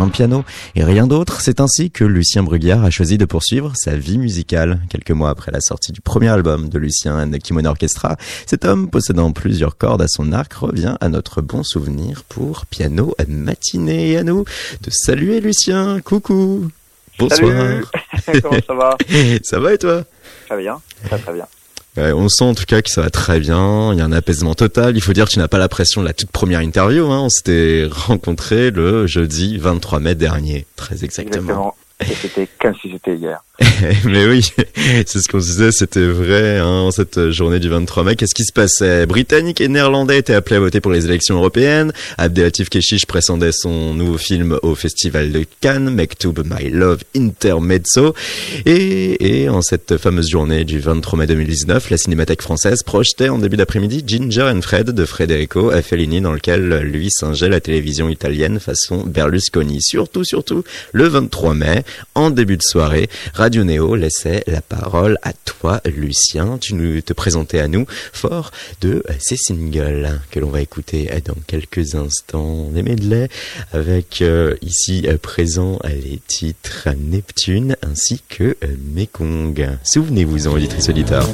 un piano et rien d'autre. C'est ainsi que Lucien Bruguière a choisi de poursuivre sa vie musicale. Quelques mois après la sortie du premier album de Lucien and the Kimono Orchestra, cet homme possédant plusieurs cordes à son arc revient à notre bon souvenir pour piano matinée. Et à nous de saluer Lucien. Coucou. Bonsoir. Comment ça va? Ça va et toi? Très bien, très très bien on sent en tout cas que ça va très bien. Il y a un apaisement total. Il faut dire que tu n'as pas la pression de la toute première interview. Hein. On s'était rencontrés le jeudi 23 mai dernier, très exactement. C'était comme si c'était hier. Mais oui, c'est ce qu'on se disait, c'était vrai, hein, cette journée du 23 mai. Qu'est-ce qui se passait? Britanniques et Néerlandais étaient appelés à voter pour les élections européennes. Abdelatif Keshish présentait son nouveau film au Festival de Cannes, Mektoub My Love Intermezzo. Et, et en cette fameuse journée du 23 mai 2019, la Cinémathèque française projetait en début d'après-midi Ginger and Fred de Federico Fellini, dans lequel lui singeait la télévision italienne façon Berlusconi. Surtout, surtout, le 23 mai, en début de soirée, Radio Néo laissait la parole à toi, Lucien. Tu nous te présentais à nous fort de ces singles que l'on va écouter dans quelques instants. Les medley avec euh, ici euh, présent les titres Neptune ainsi que euh, Mekong. Souvenez-vous en auditrice auditeur.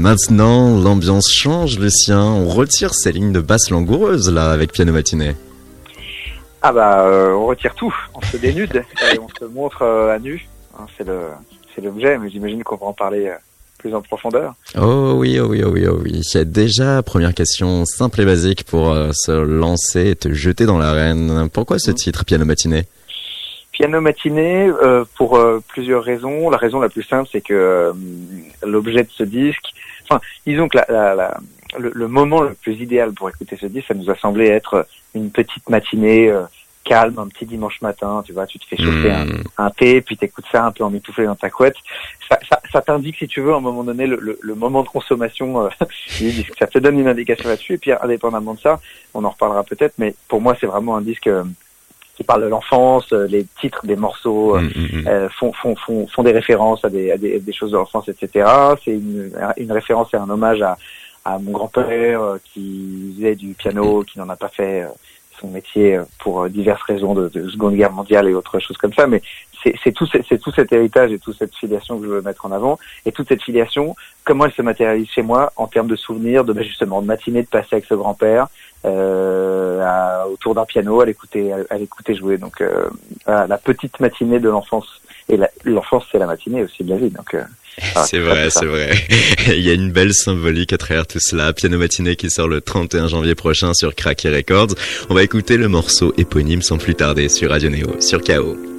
Maintenant, l'ambiance change, Lucien. On retire ces lignes de basse langoureuses, là, avec Piano Matinée. Ah bah, euh, on retire tout. On se dénude et on se montre euh, à nu. Hein, c'est le, c'est l'objet, mais j'imagine qu'on va en parler euh, plus en profondeur. Oh oui, oh oui, oh oui, oh oui. Déjà, première question simple et basique pour se lancer et te jeter dans l'arène. Pourquoi ce mmh. titre, Piano Matinée? Piano matinée pour plusieurs raisons. La raison la plus simple, c'est que l'objet de ce disque, enfin, disons que la, la, le, moment le plus idéal pour écouter ce disque, ça nous a semblé être une petite matinée calme, un petit dimanche matin, tu vois, tu te fais chauffer un, hmm. un, thé, puis t'écoutes ça un peu en mitouflé dans ta couette. Ça, ça, ça t'indique, si tu veux, à un moment donné, le, le, moment de consommation du disque. Ça te donne une indication là-dessus. Et puis, indépendamment de ça, on en reparlera peut-être, mais pour moi, c'est vraiment un disque qui parle de l'enfance, euh, les titres des morceaux euh, mm, mm, mm. euh, font, font, font, font, des références à des, à des, des choses de l'enfance, etc. C'est une, une référence et un hommage à, à mon grand-père qui faisait du piano, qui n'en a pas fait son métier pour diverses raisons de, de, Seconde Guerre mondiale et autres choses comme ça. Mais c'est tout, cet héritage et toute cette filiation que je veux mettre en avant. Et toute cette filiation, comment elle se matérialise chez moi en termes de souvenirs, de ben, justement de matinée de passer avec ce grand-père, euh, autour d'un piano, à l'écouter, à, l'écouter jouer. Donc euh, la petite matinée de l'enfance. Et l'enfance, c'est la matinée aussi de la vie. Euh, c'est vrai, c'est vrai. Il y a une belle symbolique à travers tout cela. Piano matinée qui sort le 31 janvier prochain sur Cracky Records. On va écouter le morceau éponyme sans plus tarder sur Radio Neo, sur KO.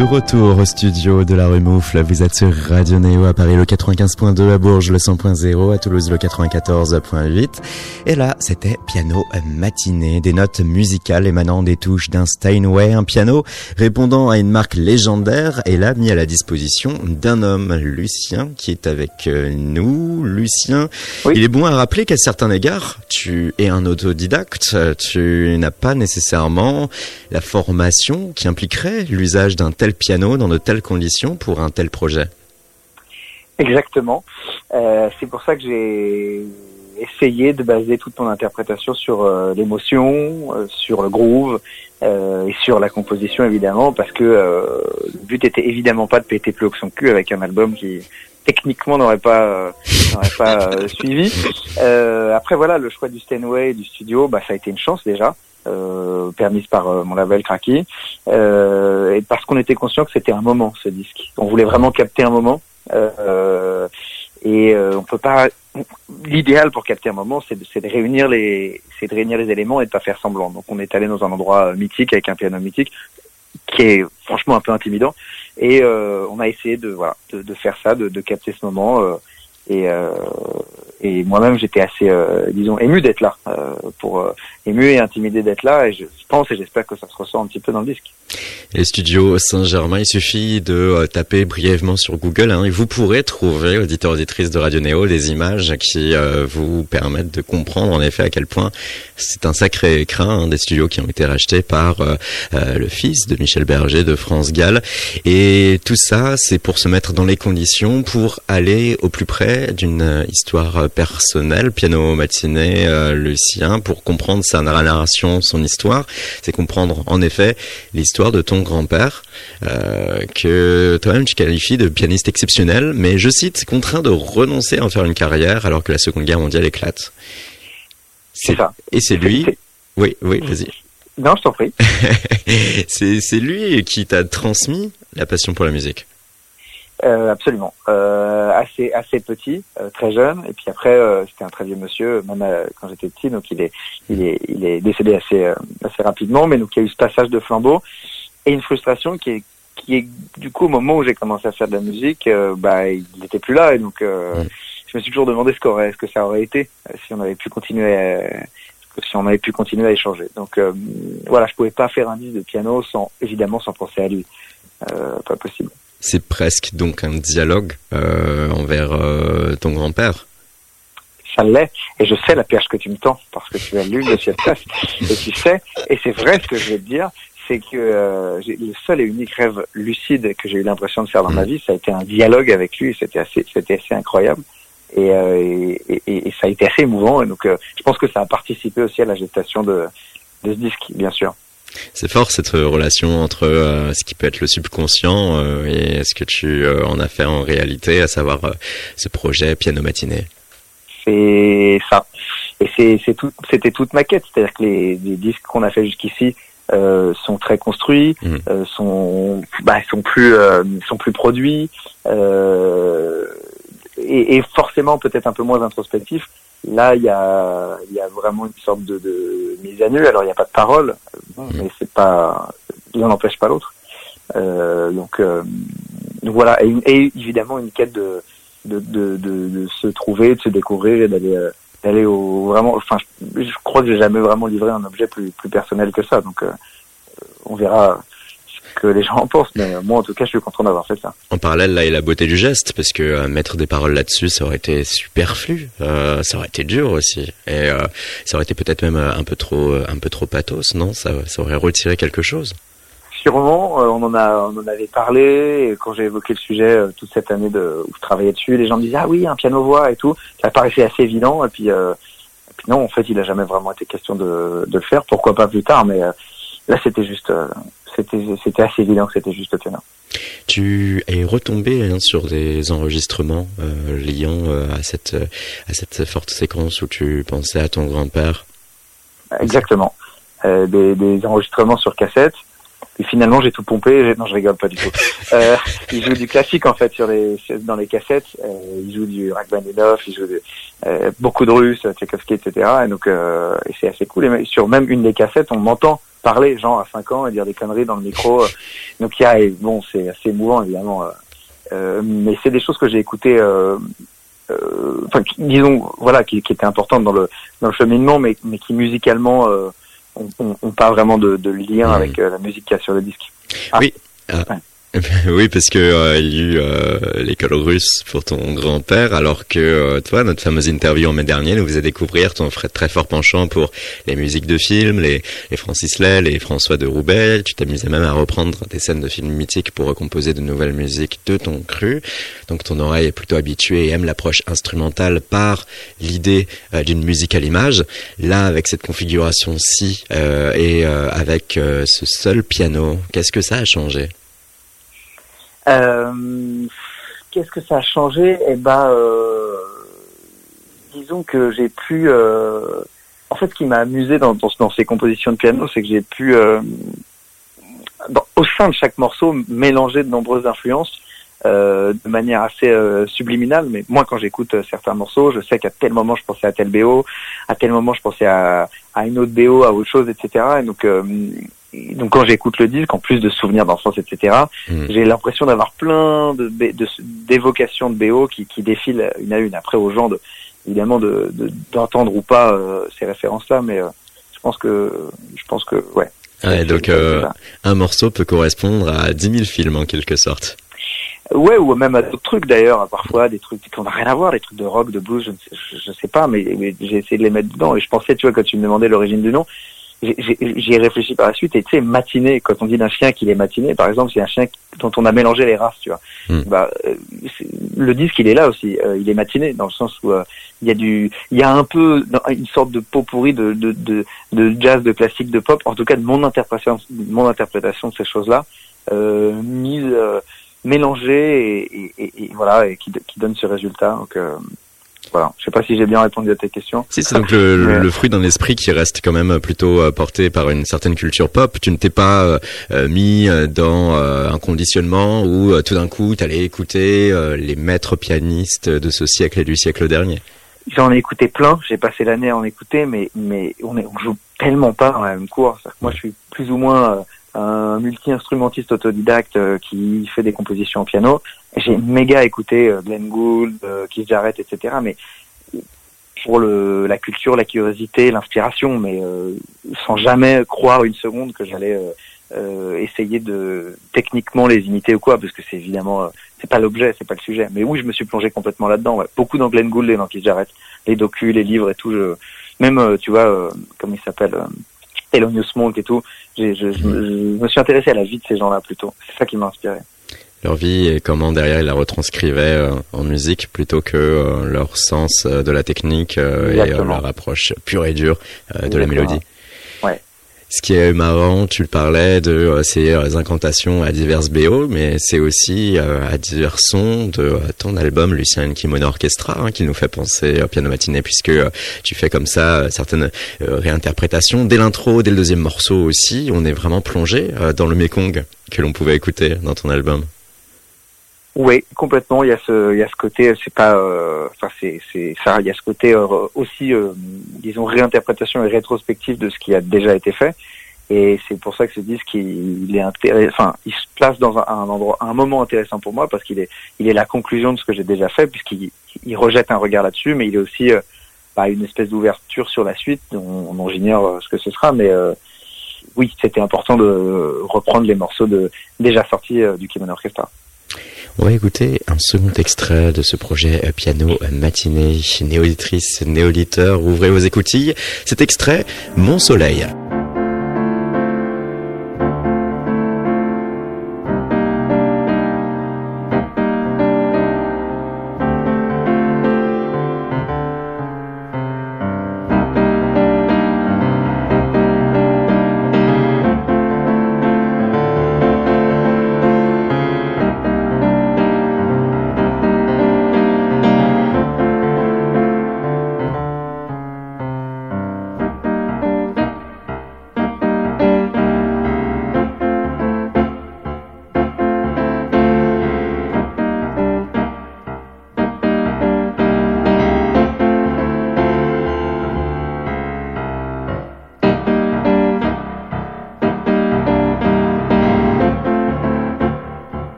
De retour au studio de la rue Moufle, vous êtes sur Radio Néo à Paris le 95.2, à Bourges le 100.0, à Toulouse le 94.8. Et là, c'était piano matinée, des notes musicales émanant des touches d'un Steinway, un piano répondant à une marque légendaire et là mis à la disposition d'un homme, Lucien, qui est avec euh, nous. Lucien, il est bon à rappeler qu'à certains égards, tu es un autodidacte, tu n'as pas nécessairement la formation qui impliquerait l'usage d'un tel piano dans de telles conditions pour un tel projet Exactement. Euh, c'est pour ça que j'ai essayé de baser toute mon interprétation sur euh, l'émotion, euh, sur le groove et sur la composition évidemment, parce que le but était évidemment pas de péter plus haut que son cul avec un album qui techniquement n'aurait pas suivi. après voilà, le choix du Steinway du studio, bah ça a été une chance déjà euh, permise par euh, mon label Cracky, euh, et parce qu'on était conscient que c'était un moment ce disque. On voulait vraiment capter un moment, euh, et euh, on peut pas. L'idéal pour capter un moment, c'est de, de, réunir les, c'est de réunir les éléments et de pas faire semblant. Donc on est allé dans un endroit mythique avec un piano mythique qui est franchement un peu intimidant, et on a essayé de voilà de, de faire ça, de, de capter ce moment. et, et moi-même j'étais assez euh, disons ému d'être là euh, pour euh, ému et intimidé d'être là et je pense et j'espère que ça se ressent un petit peu dans le disque. Les studios Saint-Germain, il suffit de taper brièvement sur Google hein, et vous pourrez trouver, auditeurs auditrices de Radio Néo, des images qui vous permettent de comprendre en effet à quel point c'est un sacré écrin hein, des studios qui ont été rachetés par le fils de Michel Berger de France Gall et tout ça c'est pour se mettre dans les conditions pour aller au plus près d'une histoire personnel, piano matinée, euh, Lucien, pour comprendre sa narration, son histoire, c'est comprendre en effet l'histoire de ton grand-père, euh, que toi-même tu qualifies de pianiste exceptionnel, mais je cite, contraint de renoncer à en faire une carrière alors que la Seconde Guerre mondiale éclate. C'est ça. Et c'est lui. Oui, oui, vas-y. Non, je t'en prie. c'est lui qui t'a transmis la passion pour la musique. Euh, absolument. Euh, assez assez petit, euh, très jeune, et puis après euh, c'était un très vieux monsieur, même quand j'étais petit, donc il est il est il est décédé assez assez rapidement, mais donc il y a eu ce passage de flambeau et une frustration qui est qui est du coup au moment où j'ai commencé à faire de la musique, bah il n'était plus là, et donc je me suis toujours demandé ce qu'aurait ce que ça aurait été si on avait pu continuer à, si on avait pu continuer à échanger. Donc voilà, je pouvais pas faire un disque de piano sans évidemment sans penser à lui, pas possible. C'est presque donc un dialogue euh, envers euh, ton grand-père. Ça l'est, et je sais la perche que tu me tends, parce que tu as lu le ciel et tu sais, et c'est vrai ce que je vais te dire, c'est que euh, le seul et unique rêve lucide que j'ai eu l'impression de faire dans ma mm. vie, ça a été un dialogue avec lui, c'était assez, c'était assez incroyable. Et, et, et, ça a été assez émouvant. Et donc, je pense que ça a participé aussi à la gestation de, de ce disque, bien sûr. C'est fort cette relation entre euh, ce qui peut être le subconscient euh, et ce que tu euh, en as fait en réalité, à savoir ce projet piano matinée. C'est ça. Et tout, c'était toute ma quête, c'est-à-dire que les, disques qu'on a fait jusqu'ici sont très construits, mmh. sont bah, sont plus sont plus produits et, et, forcément peut-être un peu moins introspectifs. Là, il y a, il y a vraiment une sorte de, de mise à nu. Alors, il n'y a pas de parole, mm. mais c'est pas, l'un n'empêche pas l'autre. Euh, donc, euh, donc, voilà, et, et, évidemment une quête de de, de, de, de, se trouver, de se découvrir et d'aller euh, d'aller au vraiment. Enfin, je, je crois que j'ai jamais vraiment livré un objet plus plus personnel que ça. Donc, euh, on verra que les gens en pensent, mais moi en tout cas je suis content d'avoir fait ça. En parallèle là et la beauté du geste, parce que euh, mettre des paroles là-dessus, ça aurait été superflu, euh, ça aurait été dur aussi, et euh, ça aurait été peut-être même un peu trop, un peu trop pathos, non? Ça, ça aurait retiré quelque chose. Sûrement, on en a, on en avait parlé et quand j'ai évoqué le sujet toute cette année de où je travaillais dessus, les gens me disaient ah oui un piano voix et tout, ça paraissait assez évident et puis, et puis non en fait il a jamais vraiment été question de, de le faire, pourquoi pas plus tard, mais là c'était juste c'était assez évident que c'était juste piano. Tu es retombé hein, sur des enregistrements euh, liant euh, à cette à cette forte séquence où tu pensais à ton grand-père? Exactement. Euh, des, des, enregistrements sur cassette. Et finalement, j'ai tout pompé. Non, je rigole pas du tout. euh, il joue du classique en fait sur les dans les cassettes. Euh, il joue du Rachmaninoff, il joue de, euh, beaucoup de Russes, Tchaïkovski, etc. Et donc, et c'est assez cool. Et sur même une des cassettes, on m'entend parler, genre à 5 ans, et dire des conneries dans le micro. Donc il y a, bon, c'est assez émouvant évidemment, mais c'est des choses que j'ai écoutées. Enfin, disons, voilà, qui, qui étaient importantes dans le dans le cheminement, mais mais qui musicalement ont, pas vraiment de, de lien mmh. avec la musique qu'il y a sur le disque. oui. Ah. Oui, parce que euh, il y a eu euh, l'école russe pour ton grand-père, alors que euh, toi, notre fameuse interview en mai dernier nous faisait découvrir ton très fort penchant pour les musiques de films, les, les Francis Lay, les François de Roubaix. Tu t'amusais même à reprendre des scènes de films mythiques pour recomposer de nouvelles musiques de ton cru. Donc ton oreille est plutôt habituée et aime l'approche instrumentale par l'idée d'une musique à l'image. Là, avec cette configuration-ci et avec ce seul piano, qu'est-ce que ça a changé? Euh, Qu'est-ce que ça a changé? Eh ben, euh, disons que j'ai pu. Euh, en fait, ce qui m'a amusé dans, ces compositions de piano, c'est que j'ai pu, euh, au sein de chaque morceau, mélanger de nombreuses influences. Euh, de manière assez euh, subliminale, mais moi quand j'écoute certains morceaux, je sais qu'à tel moment je pensais à tel BO, à tel moment je pensais à, à une autre BO, à autre chose, etc. Et donc donc quand j'écoute le disque, en plus de souvenirs d'enfance, etc., hmm. j'ai l'impression d'avoir plein de d'évocations de, BO qui, qui défilent une à une. Après, aux gens, de, évidemment, de d'entendre ou pas euh, ces références-là, mais euh, je pense que je pense que ouais. ouais donc euh, un morceau peut correspondre à 10 000 films en quelque sorte. Ouais, ou même à d'autres trucs d'ailleurs, parfois des trucs qui n'ont rien à voir, des trucs de rock, de blues, je ne sais, je sais pas, mais, mais j'ai essayé de les mettre dedans. Et je pensais, tu vois, quand tu me demandais l'origine du nom, j'y ai réfléchi par la suite et tu sais matiné quand on dit d'un chien qu'il est matiné par exemple c'est un chien dont on a mélangé les races tu vois hmm. bah euh, le disque il est là aussi euh, il est matiné dans le sens où euh, il y a du il y a un peu une sorte de pot pourri de, de, de, de jazz de classique de pop en tout cas de mon interprétation mon interprétation de ces choses là mise mélangée et, et, et, voilà et qui, qui donne ce résultat donc voilà, je sais pas si j'ai bien répondu à tes questions. Si, c'est donc le, le, fruit d'un esprit qui reste quand même plutôt euh, porté par une certaine culture pop. Tu ne t'es pas euh, euh, mis dans un conditionnement où tout d'un coup tu allais écouter les maîtres pianistes de ce siècle et du siècle dernier. J'en ai écouté plein, j'ai passé l'année à en écouter, mais mais on, est, on joue tellement pas dans la même cour. Moi, je suis plus ou moins un multi-instrumentiste autodidacte euh, qui fait des compositions au piano. J'ai méga écouté euh, Glenn Gould, euh, Keith Jarrett, etc. Mais pour le, la culture, la curiosité, l'inspiration, mais sans jamais croire une seconde que j'allais essayer de techniquement les imiter ou quoi, parce que c'est évidemment c'est pas l'objet, c'est pas le sujet. Mais oui, je me suis plongé complètement là-dedans. Ouais. Beaucoup dans Glenn Gould et dans Keith Jarrett, les docus, les livres et tout. Je, même tu vois, comment il s'appelle Thelonious Monk et tout. Je, je, je, me suis intéressé à la vie de ces gens-là plutôt. C'est ça qui m'a inspiré. Leur vie et comment derrière ils la retranscrivaient euh, en musique plutôt que euh, leur sens euh, de la technique et leur approche pure et dure de la mélodie. Ce qui est marrant, tu le parlais de euh, ces euh, incantations à diverses BO, mais c'est aussi euh, à divers sons de ton album Lucien Kimono Orchestra hein, qui nous fait penser au piano matiné puisque tu fais comme ça certaines réinterprétations. Dès l'intro, dès le deuxième morceau aussi, on est vraiment plongé dans le Mekong que l'on pouvait écouter dans ton album. Oui, complètement. Il y a ce, il y a ce côté, c'est pas, enfin c'est, c'est ça. Il y a ce côté aussi, disons, réinterprétation et rétrospective de ce qui a déjà été fait. Et c'est pour ça que ce disque, il, est intéressant, enfin, il se place dans un, endroit, un moment intéressant pour moi parce qu'il est, il est la conclusion de ce que j'ai déjà fait puisqu'il il rejette un regard là-dessus, mais il est aussi euh, bah, une espèce d'ouverture sur la suite dont, dont j'ignore ce que ce sera, mais euh, oui, c'était important de reprendre les morceaux de déjà sortis du Kimono Orchestra. On va écouter un second extrait de ce projet euh, piano matinée. Néauditrice, néauditeur, ouvrez vos écoutilles. Cet extrait, Mon Soleil.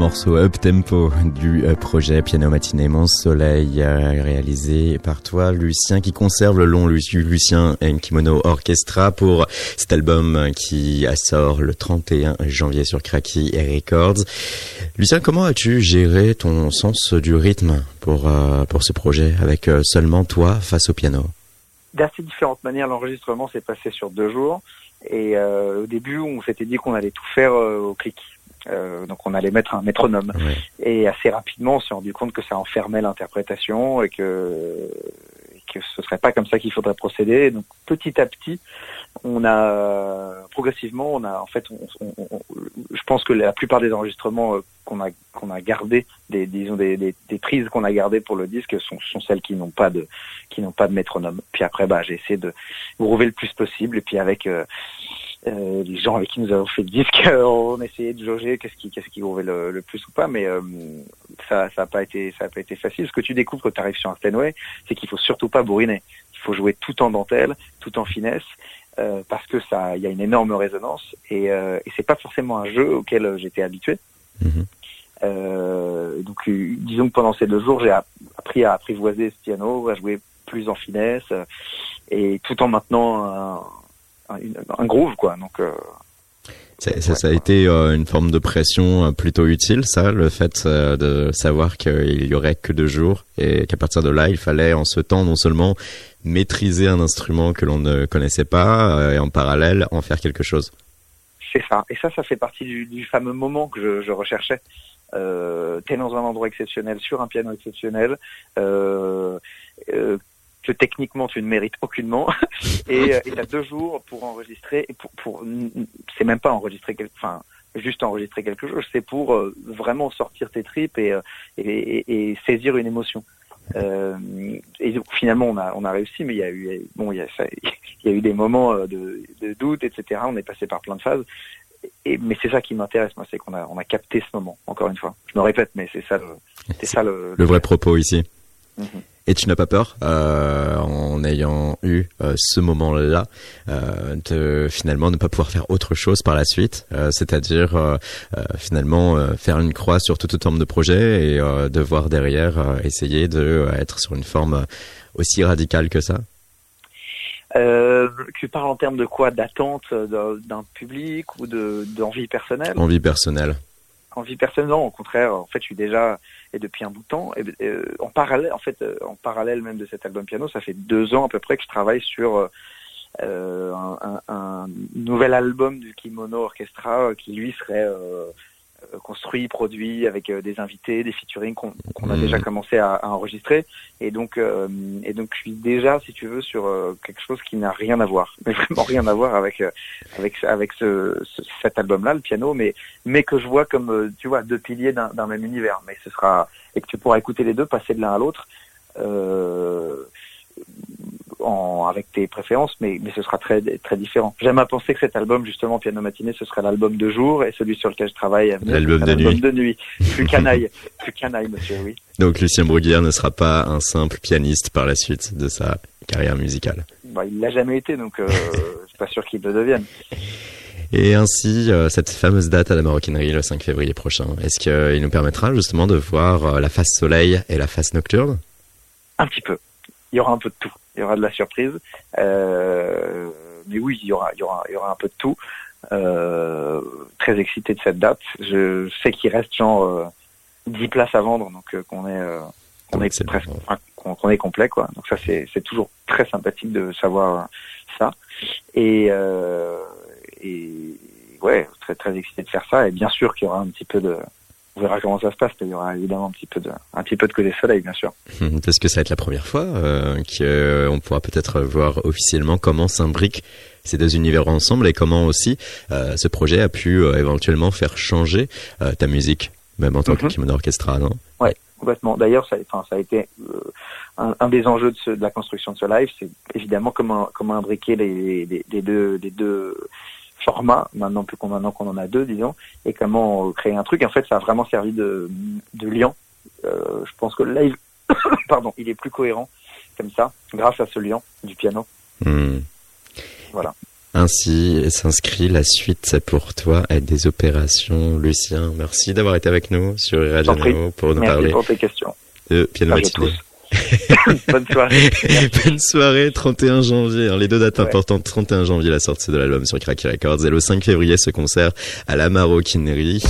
Des morceaux up-tempo du euh, projet Piano Matinée Mon Soleil, euh, réalisé par toi, Lucien, qui conserve le long Lucien Kimono Orchestra pour cet album qui sort le 31 janvier sur Cracky Records. Lucien, comment as-tu géré ton sens du rythme pour, euh, pour ce projet avec seulement toi face au piano? D'assez différentes manières, l'enregistrement s'est passé sur deux jours. Et au début, on s'était dit qu'on allait tout faire au clic. Euh, donc on allait mettre un métronome. Et assez rapidement, on s'est rendu compte que ça enfermait l'interprétation et que que ce serait pas comme ça qu'il faudrait procéder. Donc petit à petit, on a progressivement, on a en fait, je pense que la plupart des enregistrements euh, qu'on a qu'on a gardés, des disons des, des, des prises qu'on a gardées pour le disque sont, sont celles qui n'ont pas de qui n'ont pas de métronome. Puis après, bah j'ai essayé de rouver le plus possible et puis avec euh, euh, les gens avec qui nous avons fait le disque, on essayait de jauger qu'est-ce qui qu'est-ce qui le, le, plus ou pas, mais euh, ça ça a pas été ça a pas été facile. Ce que tu découvres quand tu arrives sur un Steinway, c'est qu'il faut surtout pas bourriner. Il faut jouer tout en dentelle, tout en finesse, euh, parce que ça il y a une énorme résonance et, euh, et c'est pas forcément un jeu auquel j'étais habitué. Euh, donc disons que pendant ces deux jours, j'ai appris à apprivoiser ce piano, à jouer plus en finesse et tout en maintenant un, un, groove quoi. Donc euh, ça, ça, a été euh, une forme de pression euh, plutôt utile, ça, le fait de savoir qu'il y aurait que deux jours et qu'à partir de là, il fallait en ce temps non seulement maîtriser un instrument que l'on ne connaissait pas et en parallèle en faire quelque chose. C'est ça. Et ça, ça fait partie du, du fameux moment que je, je recherchais. Euh, T'es dans un endroit exceptionnel, sur un piano exceptionnel. Que techniquement tu ne mérites aucunement. Et euh, tu as deux jours pour enregistrer et pour, pour c'est même pas enregistrer enfin juste enregistrer quelque chose c'est pour euh, vraiment sortir tes tripes et, euh, et, et, saisir une émotion. Euh, et donc, finalement on a on a réussi mais il y a eu bon il y a ça, il y a eu des moments de, de doute etc on est passé par plein de phases. Et, mais c'est ça qui m'intéresse moi c'est qu'on a on a capté ce moment encore une fois. Je me répète mais c'est ça le c'est ça le, le, vrai propos ici. Mhm. Et tu n'as pas peur, euh, en ayant eu euh, ce moment-là, euh, de finalement ne pas pouvoir faire autre chose par la suite, euh, c'est-à-dire finalement faire une croix sur tout autant de projets et devoir derrière essayer de être sur une forme aussi radicale que ça? Tu parles en termes de quoi? D'attente d'un public ou d'envie personnelle? Envie personnelle. En vie personnelle, non, au contraire, en fait, je suis déjà et depuis un bout de temps. Et, euh, en parallèle, en fait, euh, en parallèle même de cet album piano, ça fait deux ans à peu près que je travaille sur euh, un, un, un, nouvel album du Kimono Orchestra qui lui serait euh, construit, produit avec euh, des invités, des featuring qu'on a déjà mmh. commencé à, à, enregistrer. Et donc, euh, et donc, je suis déjà, si tu veux, sur quelque chose qui n'a rien à voir, mais vraiment rien à voir avec avec avec ce, cet album-là, le piano, mais mais que je vois comme tu vois deux piliers d'un même univers. Mais ce sera et que tu pourras écouter les deux, passer de l'un à l'autre. Euh, en, avec tes préférences, mais, mais ce sera très, très différent. J'aime à penser que cet album, justement, Piano Matinée, ce sera l'album de jour et celui sur lequel je travaille, l'album de, nuit. de nuit. Plus canaille, plus canaille, monsieur, oui. Donc Lucien Bruguière ne sera pas un simple pianiste par la suite de sa carrière musicale. Bah, il l'a jamais été, donc euh, je suis pas sûr qu'il le devienne. Et ainsi, euh, cette fameuse date à la Maroquinerie le 5 février prochain, est-ce qu'il nous permettra justement de voir euh, la face soleil et la face nocturne? Un petit peu. Il y aura un peu de tout il y aura de la surprise. Euh, mais oui, il y aura, il y aura, il y aura un peu de tout. Euh, très excité de cette date. Je sais qu'il reste genre euh, 10 places à vendre, donc euh, qu'on est, euh, qu'on est, presque, qu'on est complet, quoi. Donc ça, c'est, c'est toujours très sympathique de savoir ça. Et, et ouais, très très excité de faire ça. Et bien sûr qu'il y aura un petit peu de on verra comment ça se passe. Il y aura évidemment un petit peu de, un petit peu de côté soleil, bien sûr. Est-ce que ça va être la première fois euh, qu'on euh, pourra peut-être voir officiellement comment s'imbriquent ces deux univers ensemble et comment aussi euh, ce projet a pu euh, éventuellement faire changer euh, ta musique, même en tant que mhm. kimono orchestra, non? Ouais, complètement. D'ailleurs, ça, enfin, ça a été un, un, des enjeux de, ce, de, la construction de ce live, c'est évidemment comment comment imbriquer les, les, les deux les deux format, maintenant plus qu'on maintenant qu'on en a deux, disons, et comment créer un truc. En fait, ça a vraiment servi de, de lien. Euh, je pense que le live, pardon, il est plus cohérent comme ça, grâce à ce lien du piano. Hmm. Voilà. Ainsi s'inscrit la suite pour toi à des opérations. Lucien, merci d'avoir été avec nous sur Radio pour nous merci parler pour tes questions. de piano matinée. Bonne soirée. Bonne soirée, 31 janvier. Alors, les deux dates importantes, 31 janvier, la sortie de l'album sur Cracky Records et le 5 février, ce concert à la Maroquinerie.